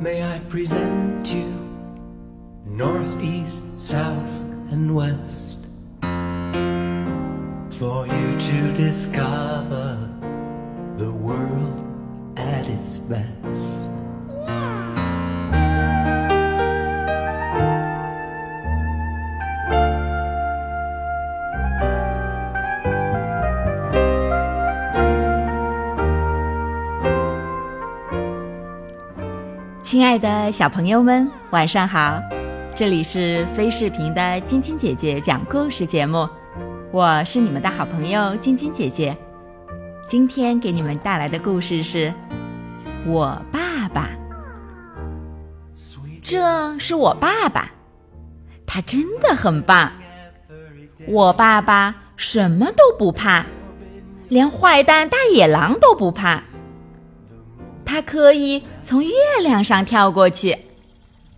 may I present you north, east, south, and west for you to discover the world at its best. 亲爱的小朋友们，晚上好！这里是飞视频的晶晶姐姐讲故事节目，我是你们的好朋友晶晶姐姐。今天给你们带来的故事是《我爸爸》。这是我爸爸，他真的很棒。我爸爸什么都不怕，连坏蛋大野狼都不怕。他可以从月亮上跳过去，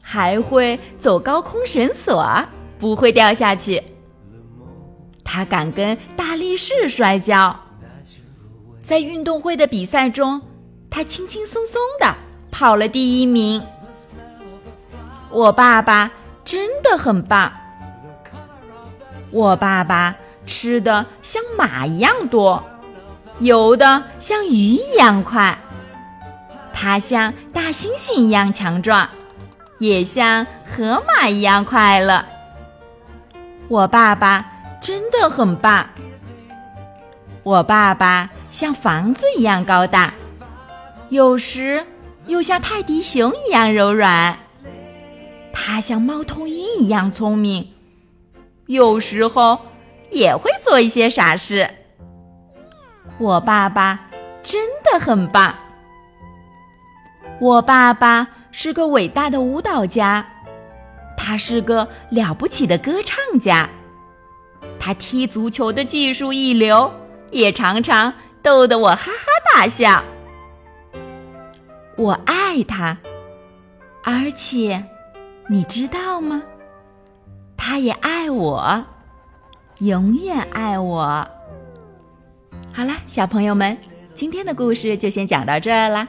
还会走高空绳索，不会掉下去。他敢跟大力士摔跤，在运动会的比赛中，他轻轻松松的跑了第一名。我爸爸真的很棒。我爸爸吃的像马一样多，游的像鱼一样快。它像大猩猩一样强壮，也像河马一样快乐。我爸爸真的很棒。我爸爸像房子一样高大，有时又像泰迪熊一样柔软。他像猫头鹰一样聪明，有时候也会做一些傻事。我爸爸真的很棒。我爸爸是个伟大的舞蹈家，他是个了不起的歌唱家，他踢足球的技术一流，也常常逗得我哈哈大笑。我爱他，而且你知道吗？他也爱我，永远爱我。好啦，小朋友们，今天的故事就先讲到这儿啦。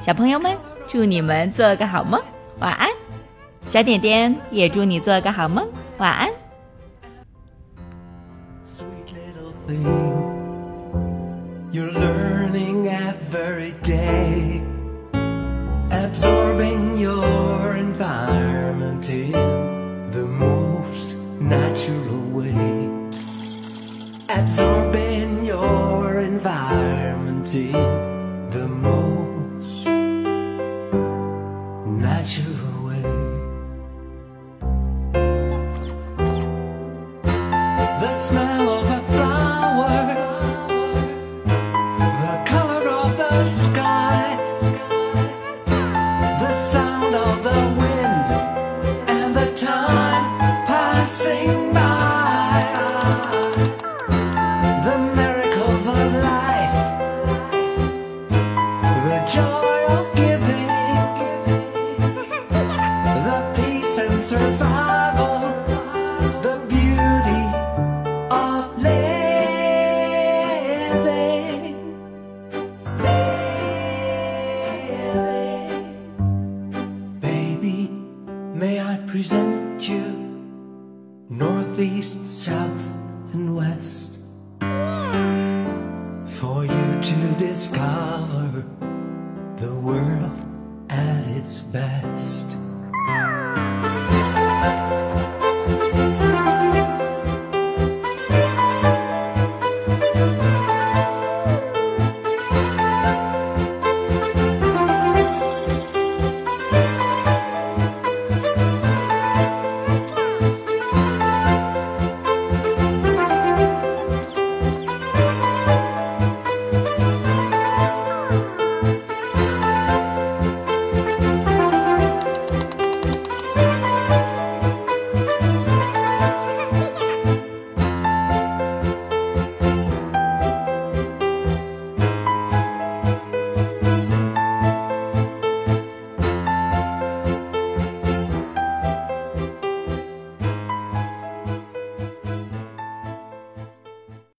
小朋友们，祝你们做个好梦，晚安。小点点也祝你做个好梦，晚安。the sound of the wind, and the time passing by. The miracles of life, the joy of giving, the peace and survival. For you to discover the world at its best.